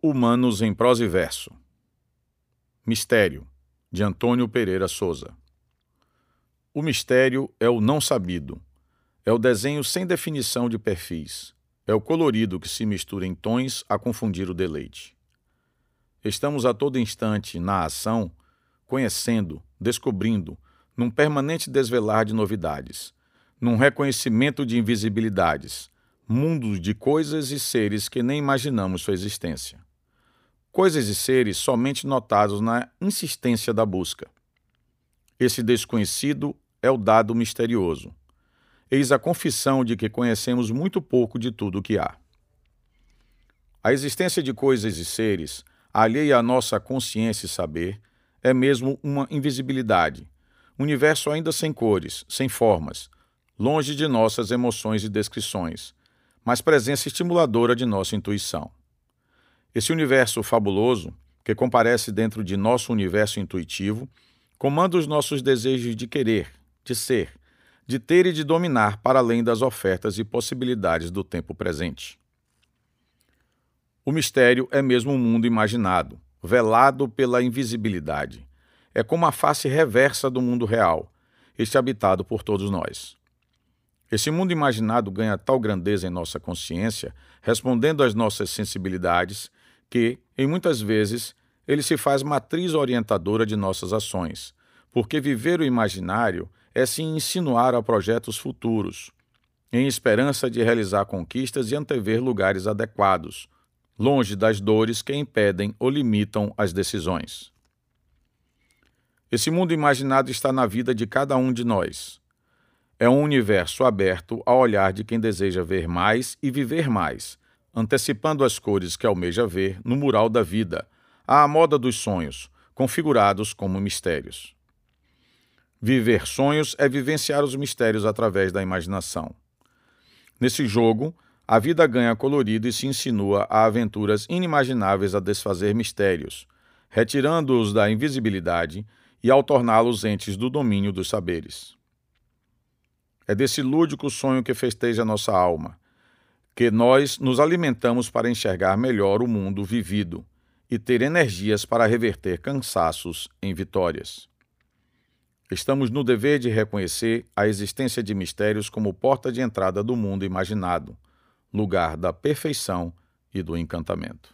Humanos em prosa e verso. Mistério, de Antônio Pereira Souza. O mistério é o não sabido, é o desenho sem definição de perfis, é o colorido que se mistura em tons a confundir o deleite. Estamos a todo instante na ação, conhecendo, descobrindo, num permanente desvelar de novidades, num reconhecimento de invisibilidades, mundos de coisas e seres que nem imaginamos sua existência. Coisas e seres somente notados na insistência da busca. Esse desconhecido é o dado misterioso. Eis a confissão de que conhecemos muito pouco de tudo o que há. A existência de coisas e seres, alheia à nossa consciência e saber, é mesmo uma invisibilidade, universo ainda sem cores, sem formas, longe de nossas emoções e descrições, mas presença estimuladora de nossa intuição. Esse universo fabuloso, que comparece dentro de nosso universo intuitivo, comanda os nossos desejos de querer, de ser, de ter e de dominar para além das ofertas e possibilidades do tempo presente. O mistério é mesmo um mundo imaginado, velado pela invisibilidade. É como a face reversa do mundo real, este habitado por todos nós. Esse mundo imaginado ganha tal grandeza em nossa consciência, respondendo às nossas sensibilidades, que, em muitas vezes, ele se faz matriz orientadora de nossas ações, porque viver o imaginário é se insinuar a projetos futuros, em esperança de realizar conquistas e antever lugares adequados, longe das dores que impedem ou limitam as decisões. Esse mundo imaginado está na vida de cada um de nós é um universo aberto ao olhar de quem deseja ver mais e viver mais, antecipando as cores que almeja ver no mural da vida, à moda dos sonhos, configurados como mistérios. Viver sonhos é vivenciar os mistérios através da imaginação. Nesse jogo, a vida ganha colorido e se insinua a aventuras inimagináveis a desfazer mistérios, retirando-os da invisibilidade e ao torná-los entes do domínio dos saberes. É desse lúdico sonho que festeja nossa alma, que nós nos alimentamos para enxergar melhor o mundo vivido e ter energias para reverter cansaços em vitórias. Estamos no dever de reconhecer a existência de mistérios como porta de entrada do mundo imaginado, lugar da perfeição e do encantamento.